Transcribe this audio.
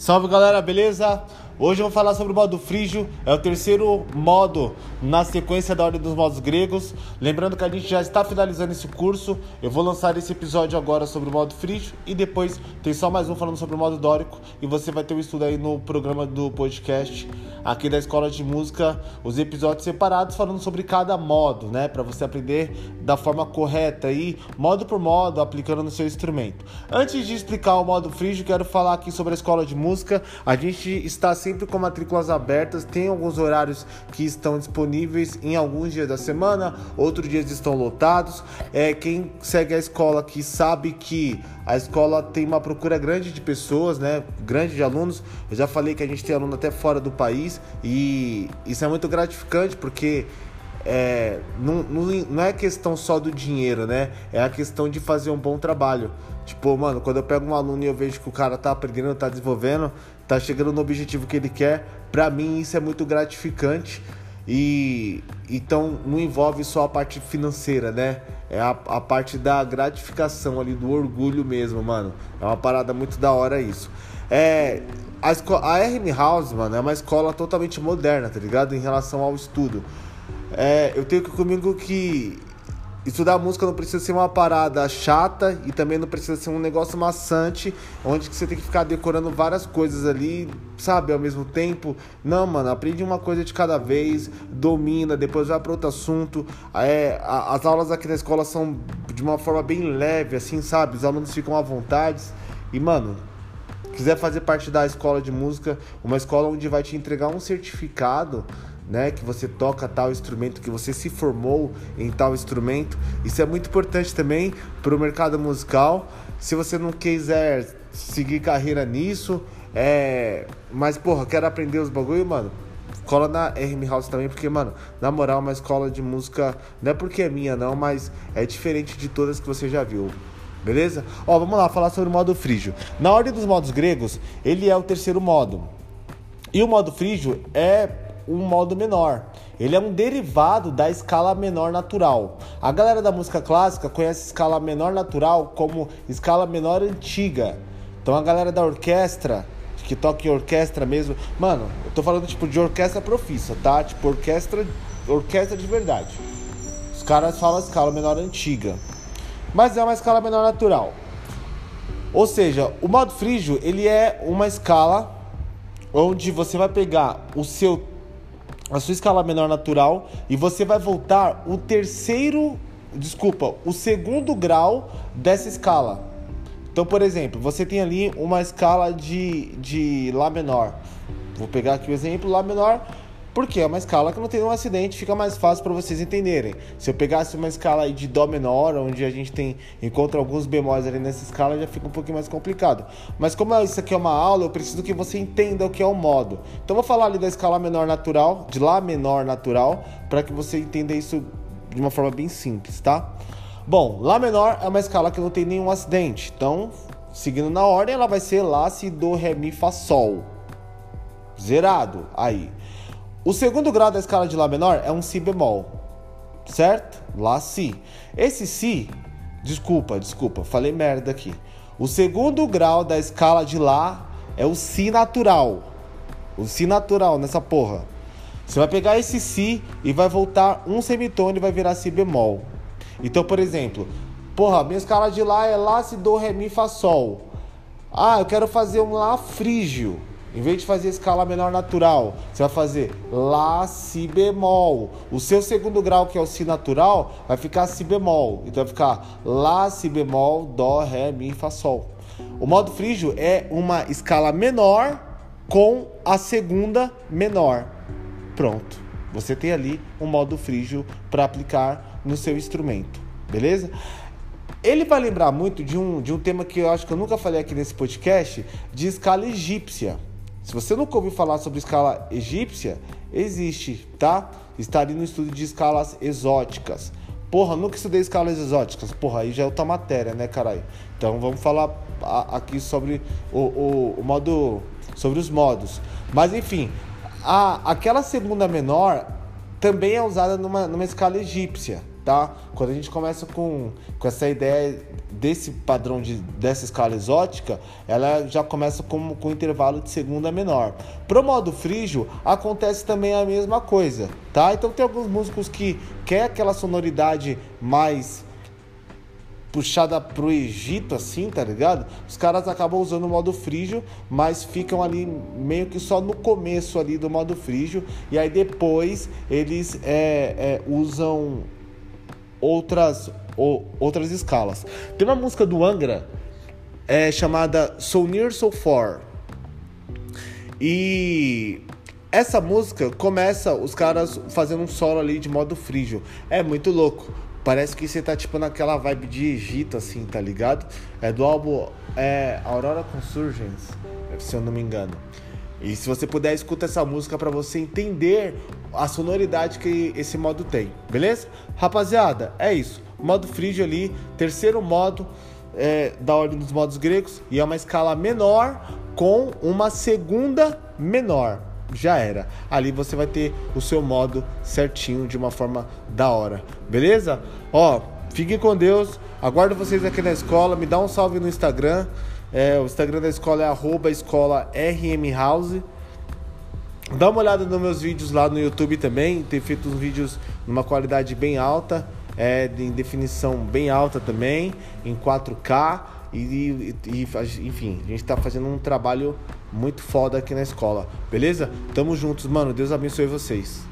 Salve galera, beleza? Hoje eu vou falar sobre o modo frígio, é o terceiro modo na sequência da ordem dos modos gregos. Lembrando que a gente já está finalizando esse curso, eu vou lançar esse episódio agora sobre o modo frígio e depois tem só mais um falando sobre o modo dórico e você vai ter um estudo aí no programa do podcast aqui da Escola de Música, os episódios separados falando sobre cada modo, né, para você aprender da forma correta aí, modo por modo, aplicando no seu instrumento. Antes de explicar o modo frígio, quero falar aqui sobre a Escola de Música. A gente está sempre sempre com matrículas abertas, tem alguns horários que estão disponíveis em alguns dias da semana, outros dias estão lotados. É, quem segue a escola que sabe que a escola tem uma procura grande de pessoas, né? Grande de alunos. Eu já falei que a gente tem aluno até fora do país e isso é muito gratificante porque é, não, não, não, é questão só do dinheiro, né? É a questão de fazer um bom trabalho. Tipo, mano, quando eu pego um aluno e eu vejo que o cara tá aprendendo, tá desenvolvendo, tá chegando no objetivo que ele quer, pra mim isso é muito gratificante. E então não envolve só a parte financeira, né? É a, a parte da gratificação ali, do orgulho mesmo, mano. É uma parada muito da hora isso. É, a, a RM House, mano, é uma escola totalmente moderna, tá ligado? Em relação ao estudo. É, eu tenho que comigo que estudar música não precisa ser uma parada chata e também não precisa ser um negócio maçante, onde você tem que ficar decorando várias coisas ali, sabe, ao mesmo tempo. Não, mano, aprende uma coisa de cada vez, domina, depois vai para outro assunto. É, as aulas aqui na escola são de uma forma bem leve, assim, sabe? Os alunos ficam à vontade. E, mano, quiser fazer parte da escola de música, uma escola onde vai te entregar um certificado né, que você toca tal instrumento, que você se formou em tal instrumento. Isso é muito importante também para o mercado musical. Se você não quiser seguir carreira nisso, é, mas porra, quero aprender os bagulho, mano. Cola na RM House também, porque, mano, na moral, uma escola de música não é porque é minha, não, mas é diferente de todas que você já viu. Beleza? Ó, vamos lá falar sobre o modo frígio. Na ordem dos modos gregos, ele é o terceiro modo. E o modo frígio é um modo menor. Ele é um derivado da escala menor natural. A galera da música clássica conhece escala menor natural como escala menor antiga. Então a galera da orquestra, que toca em orquestra mesmo, mano, eu tô falando tipo de orquestra profissa, tá? Tipo orquestra, orquestra de verdade. Os caras falam escala menor antiga. Mas é uma escala menor natural. Ou seja, o modo frígio, ele é uma escala onde você vai pegar o seu a sua escala menor natural e você vai voltar o terceiro, desculpa, o segundo grau dessa escala. Então, por exemplo, você tem ali uma escala de, de Lá menor. Vou pegar aqui o exemplo, Lá menor porque é uma escala que não tem um acidente, fica mais fácil para vocês entenderem. Se eu pegasse uma escala de Dó menor, onde a gente tem encontra alguns bemóis ali nessa escala, já fica um pouquinho mais complicado. Mas como isso aqui é uma aula, eu preciso que você entenda o que é o modo. Então vou falar ali da escala menor natural, de Lá menor natural, para que você entenda isso de uma forma bem simples, tá? Bom, Lá menor é uma escala que não tem nenhum acidente. Então, seguindo na ordem, ela vai ser Lá, Si, Do, Ré, Mi, Fá, Sol. Zerado aí. O segundo grau da escala de Lá menor é um Si bemol, certo? Lá Si. Esse Si, desculpa, desculpa, falei merda aqui. O segundo grau da escala de Lá é o Si natural. O Si natural nessa porra. Você vai pegar esse Si e vai voltar um semitone e vai virar Si bemol. Então, por exemplo, porra, minha escala de Lá é Lá, Si, Do, Ré, Mi, Fá, Sol. Ah, eu quero fazer um Lá frígio. Em vez de fazer escala menor natural, você vai fazer Lá, Si bemol. O seu segundo grau, que é o Si natural, vai ficar Si bemol. Então vai ficar Lá, Si bemol, Dó, Ré, Mi, Fá, Sol. O modo frígio é uma escala menor com a segunda menor. Pronto. Você tem ali um modo frígio para aplicar no seu instrumento. Beleza? Ele vai lembrar muito de um, de um tema que eu acho que eu nunca falei aqui nesse podcast, de escala egípcia. Se você nunca ouviu falar sobre escala egípcia, existe, tá? Está ali no estudo de escalas exóticas. Porra, nunca estudei escalas exóticas. Porra, aí já é outra matéria, né, caralho? Então vamos falar aqui sobre o, o, o modo. sobre os modos. Mas enfim, a, aquela segunda menor também é usada numa, numa escala egípcia, tá? Quando a gente começa com, com essa ideia desse padrão de, dessa escala exótica, ela já começa com, com intervalo de segunda menor. Pro modo frígio, acontece também a mesma coisa, tá? Então tem alguns músicos que quer aquela sonoridade mais puxada pro Egito, assim, tá ligado? Os caras acabam usando o modo frígio, mas ficam ali meio que só no começo ali do modo frígio, e aí depois eles é, é, usam outras, ou, outras escalas. Tem uma música do Angra é, chamada So Near So Far. E essa música começa os caras fazendo um solo ali de modo frígio. É muito louco. Parece que você tá tipo naquela vibe de Egito, assim, tá ligado? É do álbum é, Aurora Consurgence, se eu não me engano. E se você puder, escuta essa música para você entender a sonoridade que esse modo tem, beleza? Rapaziada, é isso. Modo frígio ali, terceiro modo é, da ordem dos modos gregos e é uma escala menor com uma segunda menor. Já era. Ali você vai ter o seu modo certinho de uma forma da hora, beleza? Ó, fiquem com Deus. Aguardo vocês aqui na escola. Me dá um salve no Instagram. É, o Instagram da escola é arroba escola rmhouse. Dá uma olhada nos meus vídeos lá no YouTube também. Tenho feito uns vídeos numa qualidade bem alta, é, em definição bem alta também, em 4K. E, e, e enfim, a gente está fazendo um trabalho muito foda aqui na escola, beleza? Tamo juntos, mano. Deus abençoe vocês.